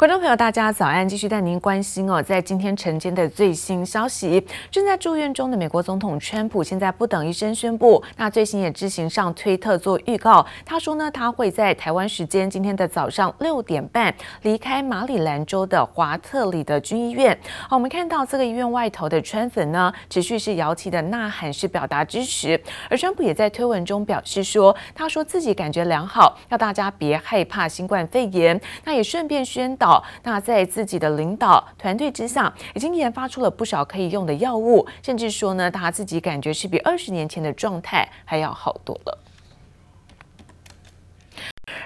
观众朋友，大家早安！继续带您关心哦，在今天晨间的最新消息，正在住院中的美国总统川普，现在不等医生宣布，那最新也自行上推特做预告。他说呢，他会在台湾时间今天的早上六点半离开马里兰州的华特里的军医院。好，我们看到这个医院外头的川粉呢，持续是摇旗的呐喊，是表达支持。而川普也在推文中表示说，他说自己感觉良好，要大家别害怕新冠肺炎。那也顺便宣导。那在自己的领导团队之下，已经研发出了不少可以用的药物，甚至说呢，他自己感觉是比二十年前的状态还要好多了。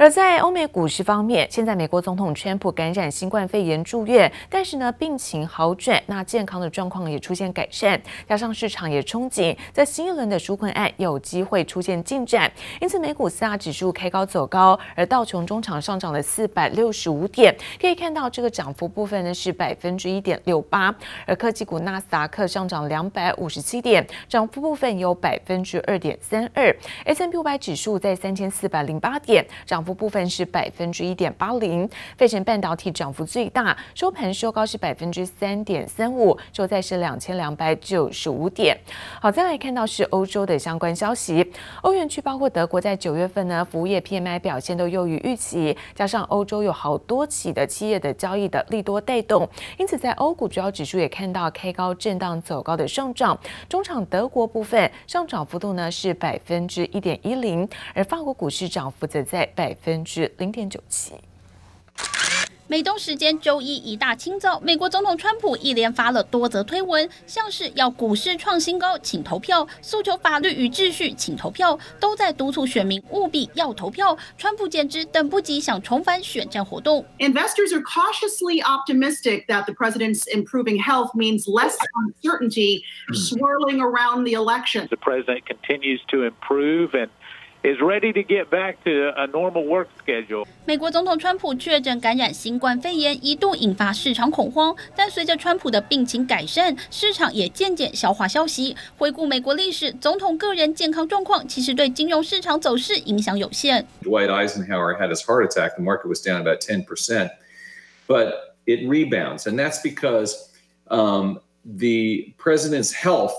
而在欧美股市方面，现在美国总统川普感染新冠肺炎住院，但是呢，病情好转，那健康的状况也出现改善，加上市场也憧憬在新一轮的纾困案有机会出现进展，因此美股四大指数开高走高，而道琼中场上涨了四百六十五点，可以看到这个涨幅部分呢是百分之一点六八，而科技股纳斯达克上涨两百五十七点，涨幅部分有百分之二点三二，S&P 五百指数在三千四百零八点，涨幅。部分是百分之一点八零，费城半导体涨幅最大，收盘收高是百分之三点三五，收在是两千两百九十五点。好，再来看到是欧洲的相关消息，欧元区包括德国在九月份呢，服务业 PMI 表现都优于预期，加上欧洲有好多起的企业的交易的利多带动，因此在欧股主要指数也看到开高震荡走高的上涨。中场德国部分上涨幅度呢是百分之一点一零，而法国股市涨幅则在百分之零点九七。美东时间周一一大清早，美国总统川普一连发了多则推文，像是要股市创新高，请投票；诉求法律与秩序，请投票，都在督促选民务必要投票。川普简直等不及，想重返选战活动。Investors are cautiously optimistic that the president's improving health means less uncertainty swirling around the election. The president continues to improve and is ready to get back to a normal work schedule. 美国总统川普确诊感染新冠肺炎，一度引发市场恐慌。但随着川普的病情改善，市场也渐渐消化消息。回顾美国历史，总统个人健康状况其实对金融市场走势影响有限。Dwight Eisenhower had his heart attack. The market was down about 10%, but it rebounds, and that's because um, the president's health.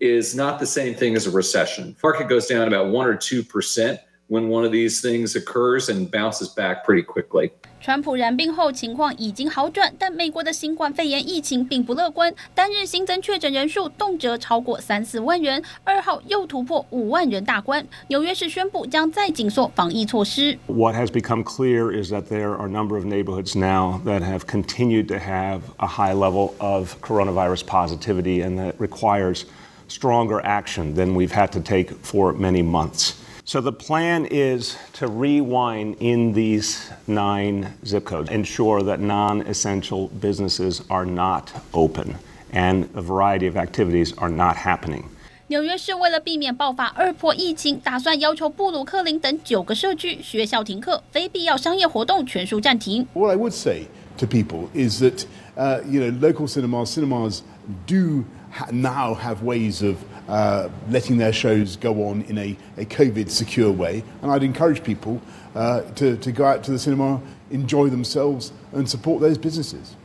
is not the same thing as a recession. Market goes down about one or two percent when one of these things occurs and bounces back pretty quickly. 川普染病后情况已经好转，但美国的新冠肺炎疫情并不乐观，单日新增确诊人数动辄超过三四万人，二号又突破五万人大关。纽约市宣布将再紧缩防疫措施。What has become clear is that there are a number of neighborhoods now that have continued to have a high level of coronavirus positivity and that requires stronger action than we've had to take for many months. So the plan is to rewind in these nine zip codes, ensure that non-essential businesses are not open and a variety of activities are not happening. 纽约市为了避免爆发二波疫情，打算要求布鲁克林等九个社区、学校停课，非必要商业活动全数暂停。What I would say to people is that, uh, you know, local cinemas, cinemas do now have ways of uh, letting their shows go on in a, a COVID secure way. And I'd encourage people uh, to, to go out to the cinema, enjoy themselves, and support those businesses.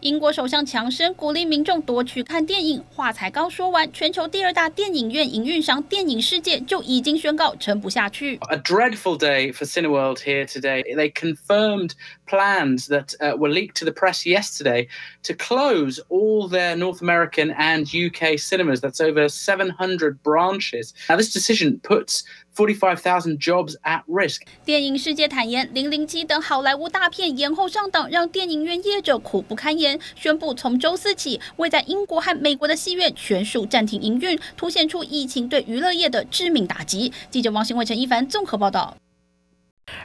英国首相强生鼓励民众多去看电影，话才刚说完，全球第二大电影院营运商电影世界就已经宣告撑不下去。A dreadful day for Cineworld here today. They confirmed plans that uh, were leaked to the press yesterday to close all their North American and UK cinemas. That's over 700 branches. Now, this decision puts 45,000 jobs at risk. 电影世界坦言，《零零七》等好莱坞大片延后上档，让电影院业者苦不堪言。宣布从周四起，未在英国和美国的戏院全数暂停营运，凸显出疫情对娱乐业的致命打击。记者王新伟、陈一凡综合报道。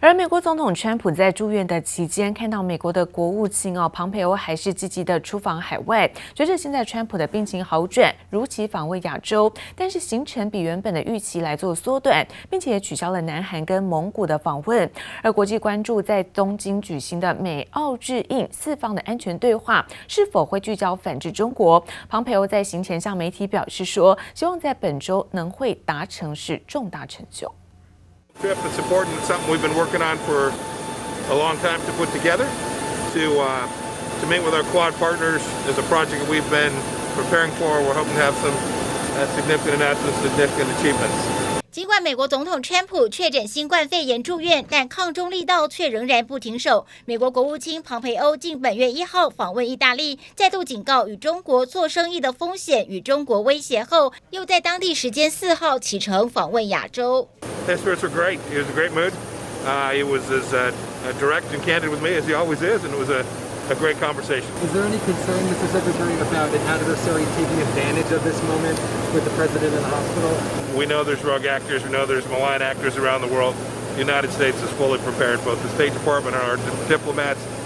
而美国总统川普在住院的期间，看到美国的国务卿哦，庞培欧还是积极的出访海外。随着现在川普的病情好转，如期访问亚洲，但是行程比原本的预期来做缩短，并且取消了南韩跟蒙古的访问。而国际关注在东京举行的美澳日印四方的安全对话，是否会聚焦反制中国？庞培欧在行前向媒体表示说，希望在本周能会达成是重大成就。Trip. It's important. It's something we've been working on for a long time to put together. to uh, to meet with our Quad partners is a project that we've been preparing for. We're hoping to have some uh, significant announcements, significant achievements. 尽管美国总统川普确诊新冠肺炎住院，但抗中力道却仍然不停手。美国国务卿庞培欧近本月一号访问意大利，再度警告与中国做生意的风险与中国威胁后，又在当地时间四号启程访问亚洲。A great conversation. Is there any concern, Mr. Secretary, about an adversary taking advantage of this moment with the president in the hospital? We know there's rogue actors. We know there's malign actors around the world. The United States is fully prepared. Both the State Department and our diplomats 在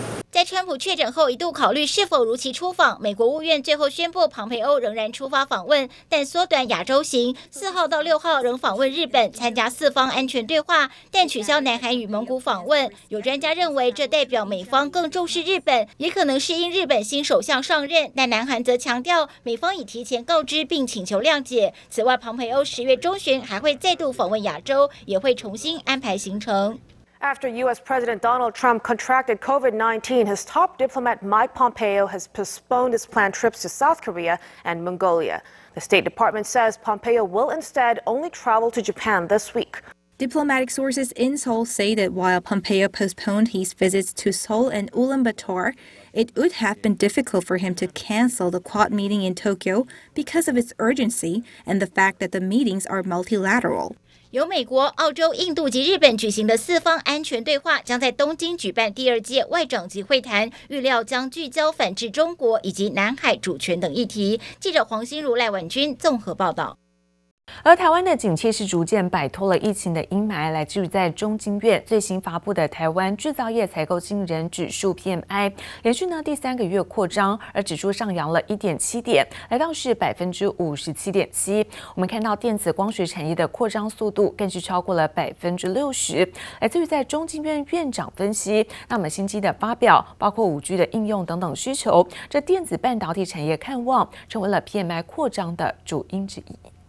川普确诊后，一度考虑是否如期出访。美国务院最后宣布，庞培欧仍然出发访问，但缩短亚洲行，四号到六号仍访问日本，参加四方安全对话，但取消南韩与蒙古访问。有专家认为，这代表美方更重视日本，也可能是因日本新首相上任。但南韩则强调，美方已提前告知并请求谅解。此外，庞培欧十月中旬还会再度访问亚洲，也会重新安排行程。After U.S. President Donald Trump contracted COVID 19, his top diplomat Mike Pompeo has postponed his planned trips to South Korea and Mongolia. The State Department says Pompeo will instead only travel to Japan this week. Diplomatic sources in Seoul say that while Pompeo postponed his visits to Seoul and Ulaanbaatar, it would have been difficult for him to cancel the Quad meeting in Tokyo because of its urgency and the fact that the meetings are multilateral. 由美国、澳洲、印度及日本举行的四方安全对话，将在东京举办第二届外长级会谈，预料将聚焦反制中国以及南海主权等议题。记者黄心如、赖婉君综合报道。而台湾的景气是逐渐摆脱了疫情的阴霾，来自于在中经院最新发布的台湾制造业采购经理人指数 PMI，连续呢第三个月扩张，而指数上扬了一点七点，来到是百分之五十七点七。我们看到电子光学产业的扩张速度更是超过了百分之六十。来自于在中经院院长分析，那么新机的发表，包括五 G 的应用等等需求，这电子半导体产业看望成为了 PMI 扩张的主因之一。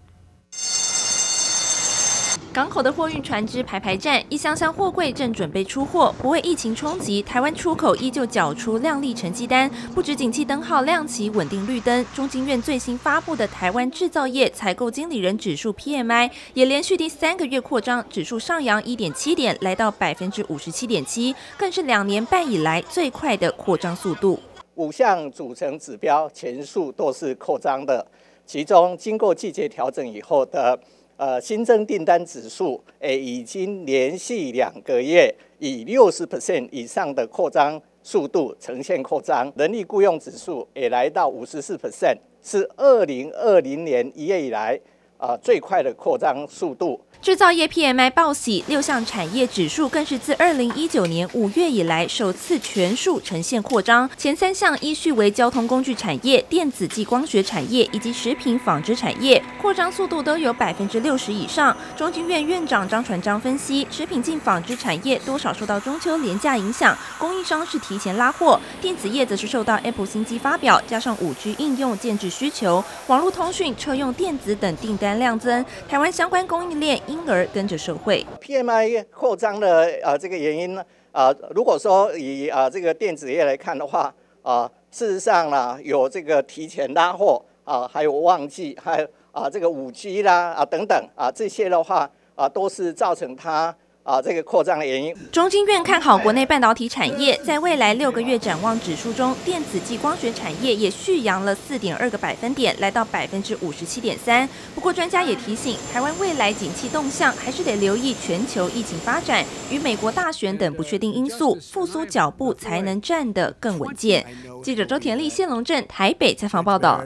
港口的货运船只排排站，一箱箱货柜正准备出货。不为疫情冲击，台湾出口依旧缴出亮丽成绩单。不止景气灯号亮起，稳定绿灯。中经院最新发布的台湾制造业采购经理人指数 PMI 也连续第三个月扩张，指数上扬一点七点，来到百分之五十七点七，更是两年半以来最快的扩张速度。五项组成指标全数都是扩张的，其中经过季节调整以后的。呃，新增订单指数诶，已经连续两个月以六十 percent 以上的扩张速度呈现扩张，人力雇佣指数也来到五十四 percent，是二零二零年一月以来啊最快的扩张速度。制造业 PMI 报喜，六项产业指数更是自二零一九年五月以来首次全数呈现扩张。前三项依序为交通工具产业、电子及光学产业以及食品纺织产业，扩张速度都有百分之六十以上。中经院院长张传章分析，食品及纺织产业多少受到中秋连假影响，供应商是提前拉货；电子业则是受到 Apple 新机发表，加上五 G 应用建置需求，网络通讯、车用电子等订单量增，台湾相关供应链。因而跟着受惠。PMI 扩张的啊这个原因呢啊，如果说以啊这个电子业来看的话啊，事实上呢有这个提前拉货啊，还有旺季，还有啊这个五 G 啦啊等等啊这些的话啊都是造成它。啊，这个扩张的原因。中经院看好国内半导体产业，在未来六个月展望指数中，电子及光学产业也续扬了四点二个百分点，来到百分之五十七点三。不过，专家也提醒，台湾未来景气动向还是得留意全球疫情发展与美国大选等不确定因素，复苏脚步才能站得更稳健。记者周田丽、谢龙镇台北采访报道。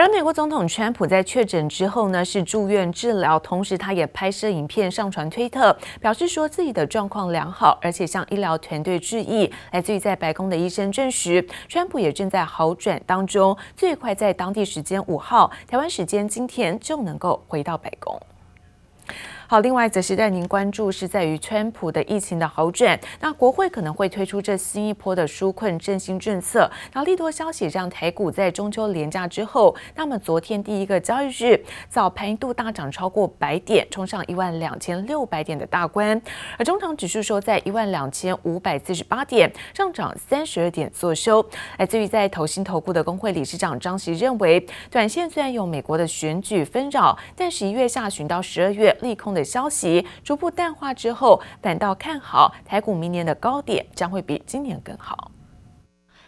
而美国总统川普在确诊之后呢，是住院治疗，同时他也拍摄影片上传推特，表示说自己的状况良好，而且向医疗团队致意。来自于在白宫的医生证实，川普也正在好转当中，最快在当地时间五号，台湾时间今天就能够回到白宫。好，另外则是带您关注是在于川普的疫情的好转，那国会可能会推出这新一波的纾困振兴政策。那利多消息让台股在中秋连假之后，那么昨天第一个交易日早盘一度大涨超过百点，冲上一万两千六百点的大关，而中场指数收在一万两千五百四十八点，上涨三十二点作收。来自于在投信投顾的工会理事长张锡认为，短线虽然有美国的选举纷扰，但十一月下旬到十二月利空的。消息逐步淡化之后，反倒看好台股明年的高点将会比今年更好。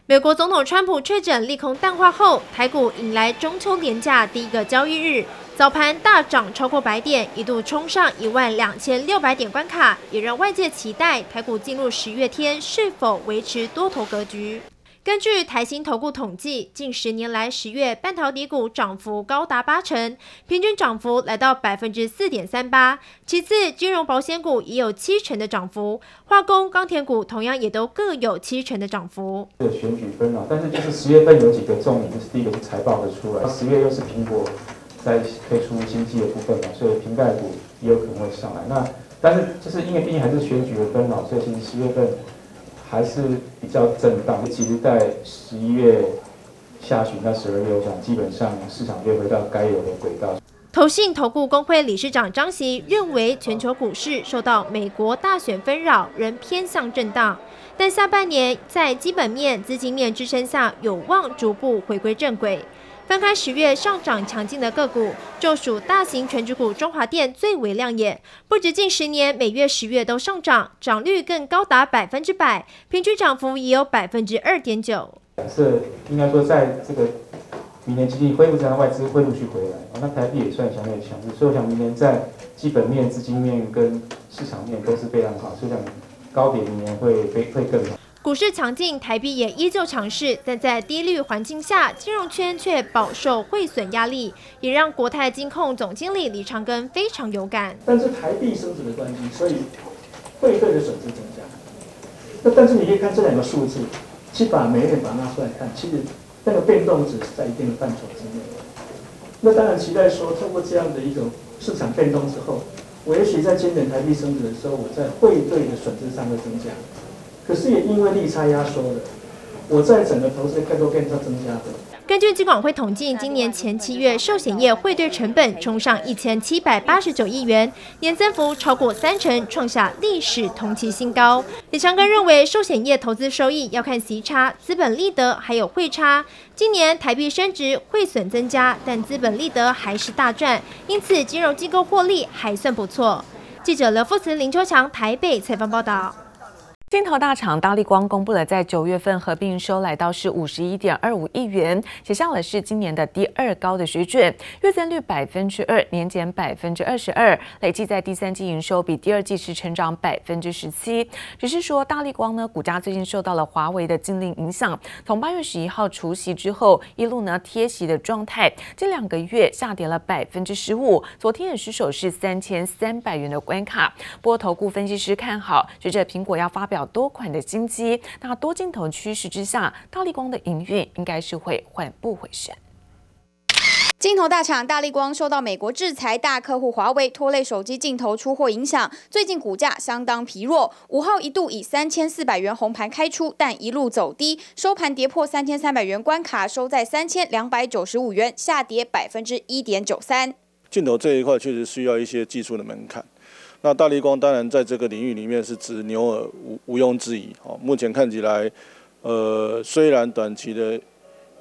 美国总统川普确诊利空淡化后，台股迎来中秋连假第一个交易日，早盘大涨超过百点，一度冲上一万两千六百点关卡，也让外界期待台股进入十月天是否维持多头格局。根据台新投顾统计，近十年来十月半导体股涨幅高达八成，平均涨幅来到百分之四点三八。其次，金融保险股也有七成的涨幅，化工、钢铁股同样也都各有七成的涨幅。这个选举纷扰，但是就是十月份有几个重点，就是第一个是财报的出来，十月又是苹果在推出新机的部分嘛，所以苹概股也有可能会上来。那但是就是因为毕竟还是选举的纷扰，所以其实十月份。还是比较震荡。其实，在十一月下旬到十二月，我想基本上市场就回到该有的轨道。投信投顾公会理事长张席认为，全球股市受到美国大选纷扰，仍偏向震荡，但下半年在基本面、资金面支撑下，有望逐步回归正轨。翻开十月上涨强劲的个股，就属大型权值股中华电最为亮眼，不止近十年每月十月都上涨，涨率更高达百分之百，平均涨幅也有百分之二点九。假设应该说，在这个明年经济恢复之后，外资会陆续回来，那台币也算相对强势，所以我想明年在基本面、资金面跟市场面都是非常好，所以想高点明年会会会更好。股市强劲，台币也依旧强势，但在低利率环境下，金融圈却饱受汇损压力，也让国泰金控总经理李长根非常有感。但是台币升值的关系，所以汇兑的损失增加。那但是你可以看这两个数字，去把每一点把它拿出来看，其实那个变动只是在一定的范畴之内。那当然期待说，透过这样的一种市场变动之后，我也许在今年台币升值的时候，我在汇兑的损失上会增加。可是也因为利差压缩了，我在整个投资开拓变差增加的。根据金管会统计，今年前七月寿险业汇兑成本冲上一千七百八十九亿元，年增幅超过三成，创下历史同期新高。李长庚认为，寿险业投资收益要看息差、资本利得还有汇差。今年台币升值，汇损增加，但资本利得还是大赚，因此金融机构获利还算不错。记者刘富慈、林秋强台北采访报道。镜头大厂大立光公布了在九月份合并营收来到是五十一点二五亿元，写下了是今年的第二高的水准，月增率百分之二，年减百分之二十二，累计在第三季营收比第二季是成长百分之十七。只是说大立光呢，股价最近受到了华为的禁令影响，从八月十一号除夕之后，一路呢贴息的状态，近两个月下跌了百分之十五，昨天也失守是三千三百元的关卡。不过投顾分析师看好，随着苹果要发表。多款的新机，那多镜头趋势之下，大力光的营运应该是会缓步回升。镜头大厂大力光受到美国制裁，大客户华为拖累手机镜头出货影响，最近股价相当疲弱。五号一度以三千四百元红盘开出，但一路走低，收盘跌破三千三百元关卡，收在三千两百九十五元，下跌百分之一点九三。镜头这一块确实需要一些技术的门槛。那大立光当然在这个领域里面是指牛耳，毋毋庸置疑。哦，目前看起来，呃，虽然短期的。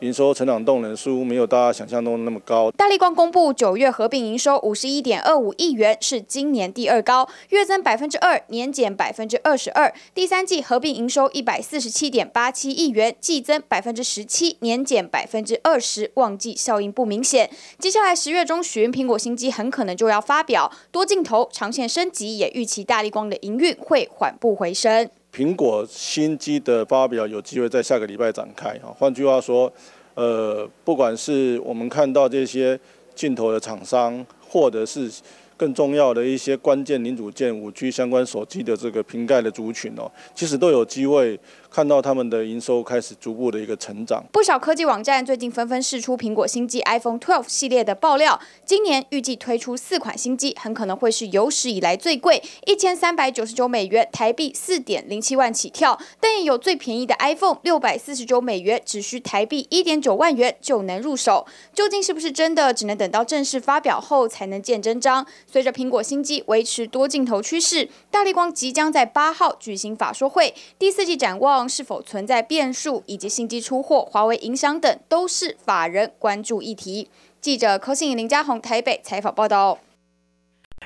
营收成长动能似乎没有大家想象中那么高。大力光公布九月合并营收五十一点二五亿元，是今年第二高，月增百分之二，年减百分之二十二。第三季合并营收一百四十七点八七亿元，季增百分之十七，年减百分之二十，旺季效应不明显。接下来十月中旬，苹果新机很可能就要发表，多镜头长线升级，也预期大力光的营运会缓步回升。苹果新机的发表有机会在下个礼拜展开啊。换句话说，呃，不管是我们看到这些镜头的厂商，或者是更重要的一些关键零组件、五 G 相关手机的这个瓶盖的族群哦，其实都有机会看到他们的营收开始逐步的一个成长。不少科技网站最近纷纷释出苹果新机 iPhone 12系列的爆料，今年预计推出四款新机，很可能会是有史以来最贵，一千三百九十九美元，台币四点零七万起跳。但也有最便宜的 iPhone，六百四十九美元，只需台币一点九万元就能入手。究竟是不是真的，只能等到正式发表后才能见真章。随着苹果新机维持多镜头趋势，大力光即将在八号举行法说会，第四季展望是否存在变数，以及新机出货、华为影响等，都是法人关注议题。记者柯信林嘉宏台北采访报道。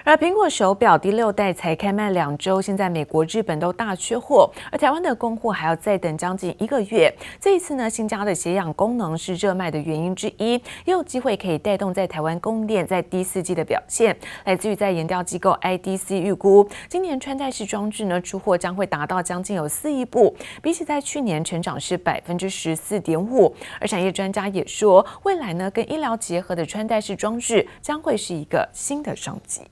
而苹果手表第六代才开卖两周，现在美国、日本都大缺货，而台湾的供货还要再等将近一个月。这一次呢，新加的血氧功能是热卖的原因之一，也有机会可以带动在台湾供应链在第四季的表现。来自于在研调机构 IDC 预估，今年穿戴式装置呢出货将会达到将近有四亿部，比起在去年成长是百分之十四点五。而产业专家也说，未来呢跟医疗结合的穿戴式装置将会是一个新的商机。